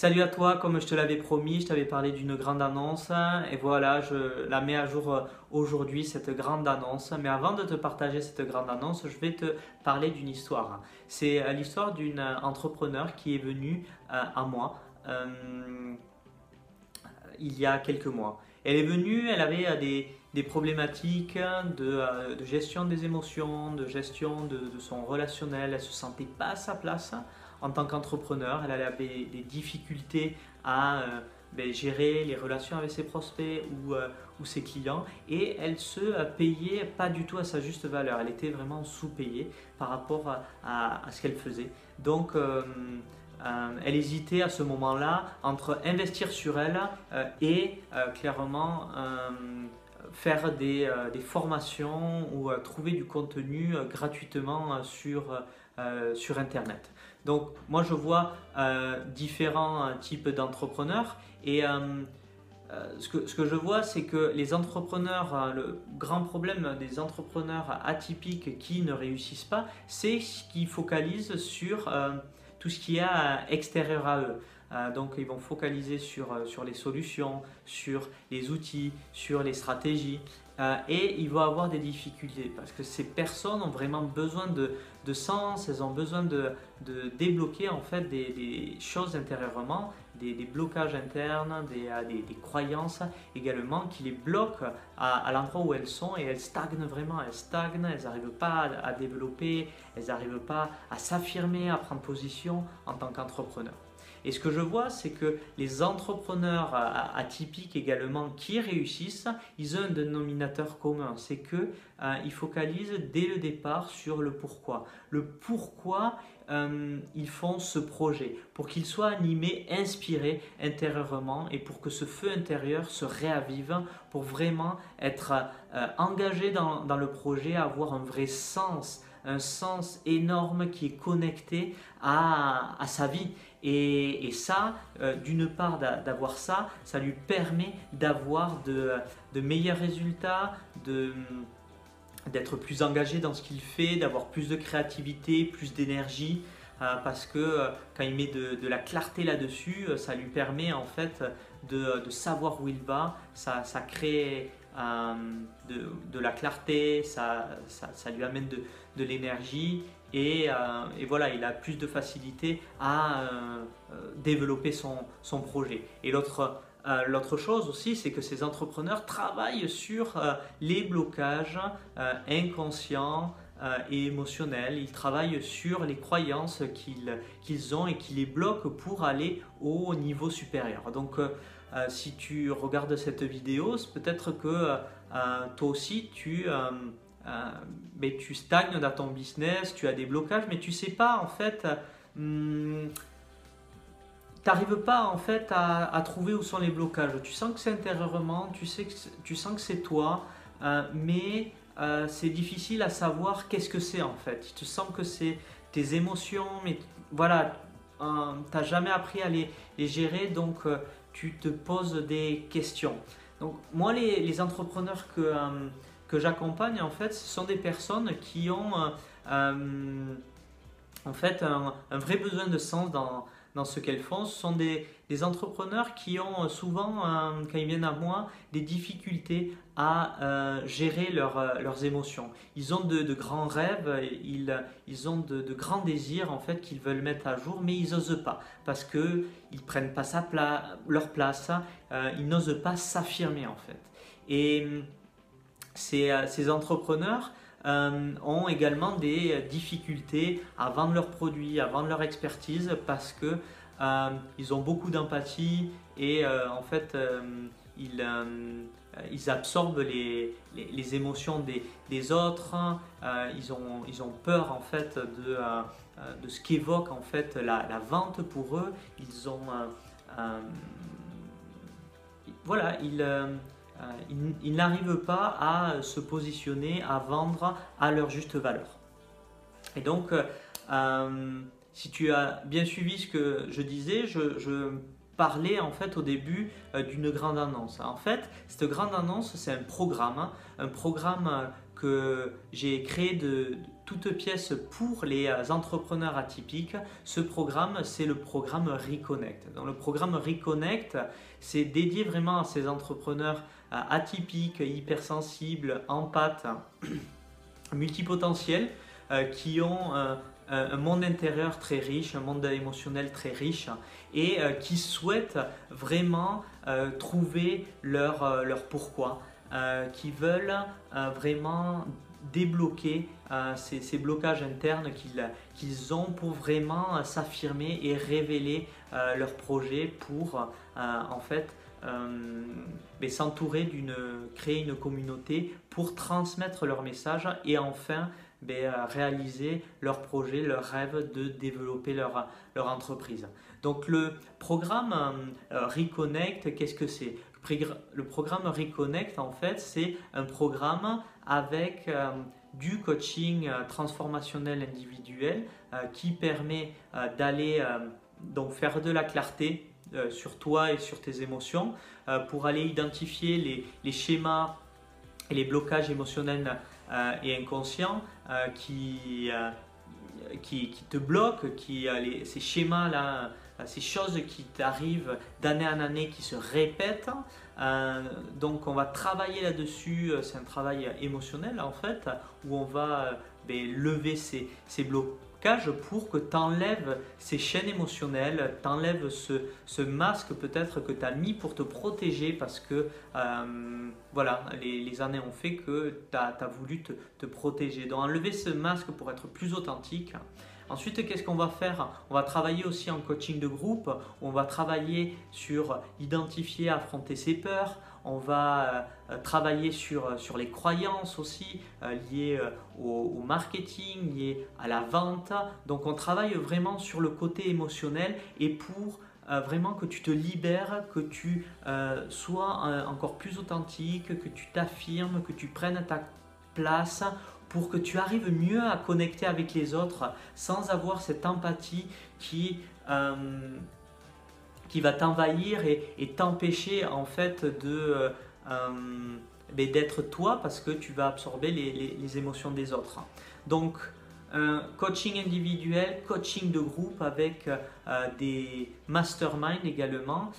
Salut à toi, comme je te l'avais promis, je t'avais parlé d'une grande annonce et voilà, je la mets à jour euh, aujourd'hui, cette grande annonce. Mais avant de te partager cette grande annonce, je vais te parler d'une histoire. C'est euh, l'histoire d'une euh, entrepreneur qui est venue à moi il y a quelques mois. Elle est venue, elle avait des, problématiques de, gestion des émotions, de gestion de, son relationnel, elle se sentait pas à sa place en tant qu'entrepreneur. Elle avait des difficultés à euh, ben, gérer les relations avec ses prospects ou, euh, ou ses clients et elle se payait pas du tout à sa juste valeur. Elle était vraiment sous-payée par rapport à, ce qu'elle faisait. Donc, euh, elle hésitait à ce moment-là entre investir sur elle et clairement faire des, formations ou trouver du contenu gratuitement sur Internet. Donc moi je vois euh, différents euh, types d'entrepreneurs et euh, ce, que, je vois c'est que les entrepreneurs, le grand problème des entrepreneurs atypiques qui ne réussissent pas, c'est qu'ils focalisent sur tout ce qui est extérieur à eux. donc ils vont focaliser sur les solutions, sur les outils, sur les stratégies. Et ils vont avoir des difficultés parce que ces personnes ont vraiment besoin de, sens, elles ont besoin de, débloquer en fait des, choses intérieurement, des, blocages internes, euh, des, des, croyances également qui les bloquent à, l'endroit où elles sont et elles stagnent vraiment, elles stagnent, elles n'arrivent pas à, développer, elles n'arrivent pas à s'affirmer, à prendre position en tant qu'entrepreneur. Et ce que je vois, c'est que les entrepreneurs euh, atypiques également qui réussissent, ils ont un dénominateur commun, c'est qu'ils euh, focalisent dès le départ sur le pourquoi. Le pourquoi euh, ils font ce projet, pour qu'il soit animé, inspiré intérieurement et pour que ce feu intérieur se réavive, pour vraiment être engagé dans, dans, le projet, avoir un vrai sens, un sens énorme qui est connecté à, sa vie. Et, ça, euh, d'une part d'avoir ça, ça lui permet d'avoir de, meilleurs résultats, d'être plus engagé dans ce qu'il fait, d'avoir plus de créativité, plus d'énergie, euh, parce que euh, quand il met de, la clarté là-dessus, ça lui permet en fait de, savoir où il va, ça crée de, la clarté, ça, ça, lui amène de l'énergie euh, et, voilà, il a plus de facilité à euh, euh, développer son, son, projet. Et l'autre L'autre chose aussi, c'est que ces entrepreneurs travaillent sur les blocages inconscients et émotionnels. Ils travaillent sur les croyances qu'ils ont et qui les bloquent pour aller au niveau supérieur. Donc, si tu regardes cette vidéo, peut-être que toi aussi, tu euh, mais tu stagnes dans ton business, tu as des blocages, mais tu sais pas en fait, tu n'arrives pas en fait à, trouver où sont les blocages. Tu sens que c'est intérieurement, tu, sais que tu sens que c'est toi, euh, mais euh, c'est difficile à savoir qu'est-ce que c'est en fait. Tu sens que c'est tes émotions, mais voilà, tu n'as jamais appris à les, gérer, donc tu te poses des questions. Donc moi, les, entrepreneurs que que j'accompagne, en fait, ce sont des personnes qui ont euh, euh, en un, vrai besoin de sens dans, ce qu'elles font. Ce sont des, des, entrepreneurs qui ont souvent, euh, quand ils viennent à moi, des difficultés à gérer leurs émotions. Ils ont de, grands rêves, ils, ils ont de, grands désirs en fait qu'ils veulent mettre à jour, mais ils n'osent pas parce qu'ils ne prennent pas sa leur place, ils n'osent pas s'affirmer en fait. Et euh, ces, entrepreneurs euh, ont également des difficultés à vendre leurs produits, à vendre leur expertise parce que euh, ils ont beaucoup d'empathie et en fait ils, ils, absorbent les, les, émotions des, des autres. ils, ont, ils ont peur en fait de, de ce qu'évoque en fait la, la, vente pour eux. Ils ont voilà, ils euh, ils, n'arrivent pas à se positionner, à vendre à leur juste valeur. Et donc, euh, euh, si tu as bien suivi ce que je disais, je, parlais en fait au début d'une grande annonce. En fait, cette grande annonce, c'est un programme, un programme que j'ai créé de, toutes pièces pour les entrepreneurs atypiques. Ce programme, c'est le programme Reconnect. Dans le programme Reconnect, c'est dédié vraiment à ces entrepreneurs atypiques, hypersensibles, empathes, multipotentiels, euh, qui ont un monde intérieur très riche, un monde émotionnel très riche et euh, qui souhaitent vraiment euh, trouver leur, leur pourquoi, qui veulent vraiment débloquer ces, blocages internes qu'ils ont pour vraiment s'affirmer et révéler leur projet pour en fait euh, s'entourer d'une, créer une communauté pour transmettre leur message et enfin ben, réaliser leur projet, leur rêve de développer leur, leur entreprise. Donc le programme euh, Reconnect, qu'est-ce que c'est? Le programme Reconnect, en fait, c'est un programme avec euh, du coaching euh, transformationnel individuel qui permet d'aller donc faire de la clarté euh, sur toi et sur tes émotions euh, pour aller identifier les, schémas et les blocages émotionnels euh, et inconscients qui, qui, te bloquent, qui, ces schémas-là, ces choses qui t'arrivent d'année en année, qui se répètent. donc on va travailler là-dessus, c'est un travail émotionnel en fait, où on va ben, lever ces, ces blocages pour que tu enlèves ces chaînes émotionnelles, tu enlèves ce, masque peut-être que tu as mis pour te protéger parce que euh, voilà, les, années ont fait que tu as, voulu te, te, protéger. Donc enlever ce masque pour être plus authentique. Ensuite, qu'est-ce qu'on va faire? On va travailler aussi en coaching de groupe, on va travailler sur identifier, affronter ses peurs, on va euh, travailler sur, euh, sur les croyances aussi euh, liées au, marketing, liées à la vente. Donc on travaille vraiment sur le côté émotionnel et pour vraiment que tu te libères, que tu sois encore plus authentique, que tu t'affirmes, que tu prennes ta place pour que tu arrives mieux à connecter avec les autres sans avoir cette empathie qui qui va t'envahir et, t'empêcher en fait de euh, euh, ben, d'être toi parce que tu vas absorber les, émotions des autres. Donc un coaching individuel, coaching de groupe avec euh, des masterminds également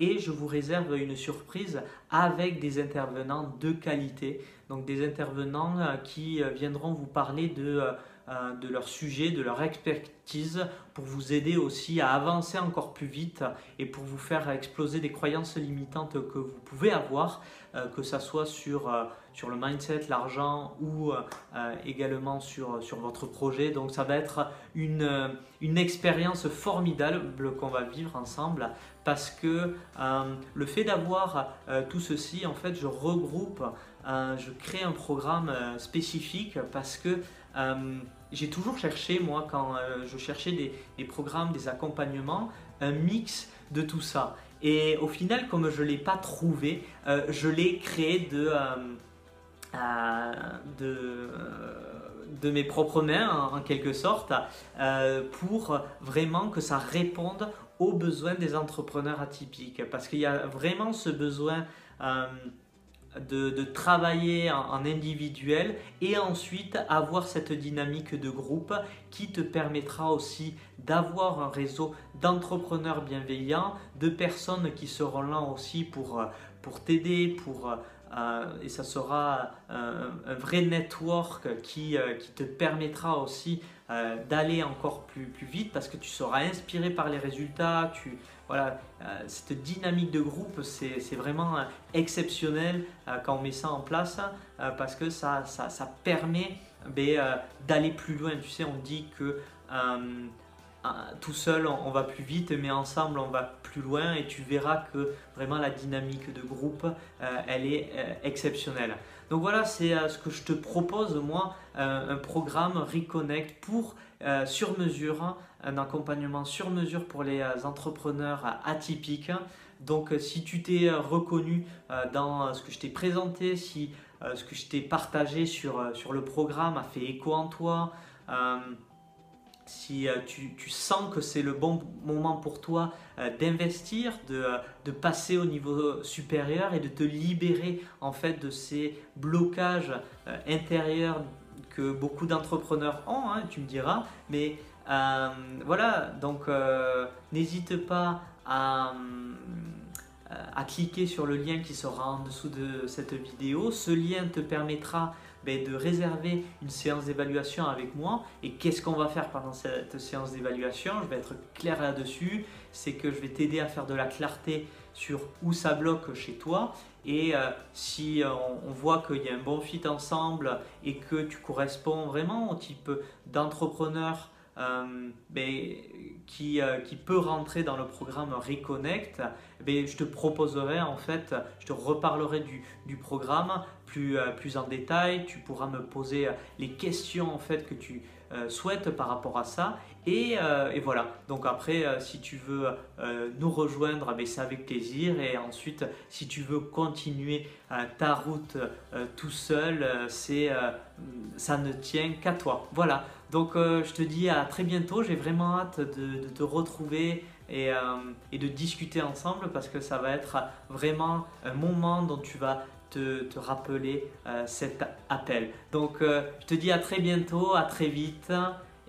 et je vous réserve une surprise avec des intervenants de qualité, donc des intervenants qui viendront vous parler de de leur sujet, de leur expertise pour vous aider aussi à avancer encore plus vite et pour vous faire exploser des croyances limitantes que vous pouvez avoir, euh, que ce soit sur, euh, sur le mindset, l'argent ou également sur, sur votre projet. Donc ça va être une, une expérience formidable qu'on va vivre ensemble parce que le fait d'avoir tout ceci, en fait, je regroupe, je crée un programme spécifique parce que j'ai toujours cherché, moi, quand euh, je cherchais des, programmes, des accompagnements, un mix de tout ça. Et au final, comme je ne l'ai pas trouvé, euh, je l'ai créé de, euh, de, de, mes propres mains, en, quelque sorte, pour vraiment que ça réponde aux besoins des entrepreneurs atypiques. Parce qu'il y a vraiment ce besoin de, travailler en, individuel et ensuite avoir cette dynamique de groupe qui te permettra aussi d'avoir un réseau d'entrepreneurs bienveillants, de personnes qui seront là aussi pour, pour t'aider, pour... Euh, et ça sera un, vrai network euh, qui te permettra aussi euh, d'aller encore plus, plus vite parce que tu seras inspiré par les résultats, tu, voilà, euh, cette dynamique de groupe, c'est vraiment euh, exceptionnel quand on met ça en place parce que ça, ça, permet ben, d'aller plus loin. Tu sais, on dit que tout seul on, va plus vite, mais ensemble on va plus loin et tu verras que vraiment la dynamique de groupe, elle est exceptionnelle. Donc voilà, c'est ce que je te propose, moi, un programme Reconnect pour sur mesure un accompagnement sur mesure pour les euh, entrepreneurs euh, atypiques. Donc euh, si tu t'es reconnu dans ce que je t'ai présenté, si ce que je t'ai partagé sur, sur le programme a fait écho en toi, si si tu, sens que c'est le bon moment pour toi d'investir, de, de, passer au niveau supérieur et de te libérer en fait de ces blocages intérieurs que beaucoup d'entrepreneurs ont, hein, tu me diras, mais voilà, donc n'hésite pas à cliquer sur le lien qui sera en dessous de cette vidéo. Ce lien te permettra ben, de réserver une séance d'évaluation avec moi. Et qu'est-ce qu'on va faire pendant cette séance d'évaluation? Je vais être clair là-dessus. C'est que je vais t'aider à faire de la clarté sur où ça bloque chez toi. Et euh, si euh, on, voit qu'il y a un bon fit ensemble et que tu corresponds vraiment au type d'entrepreneur euh, ben, qui, euh, qui, peut rentrer dans le programme Reconnect, ben, je te proposerai en fait, je te reparlerai du, programme plus, euh, plus en détail. Tu pourras me poser les questions en fait que tu souhaites par rapport à ça. Et, voilà, donc après, si tu veux nous rejoindre, ben, c'est avec plaisir. Et ensuite, si tu veux continuer ta route tout seul, ça ne tient qu'à toi. Voilà. Donc euh, je te dis à très bientôt, j'ai vraiment hâte de, te retrouver et, euh, et, de discuter ensemble parce que ça va être vraiment un moment dont tu vas te, te rappeler euh, cet appel. Donc je te dis à très bientôt, à très vite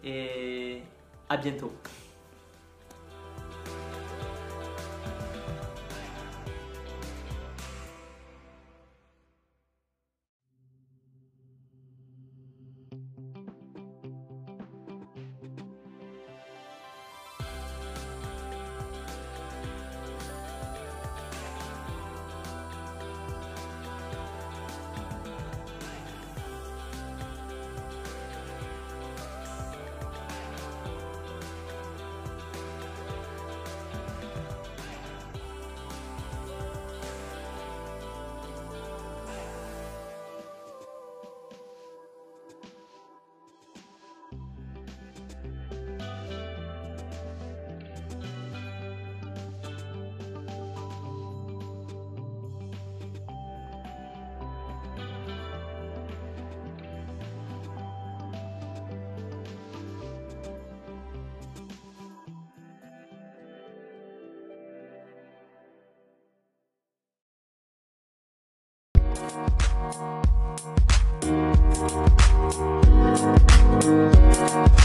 et à bientôt. Thank you.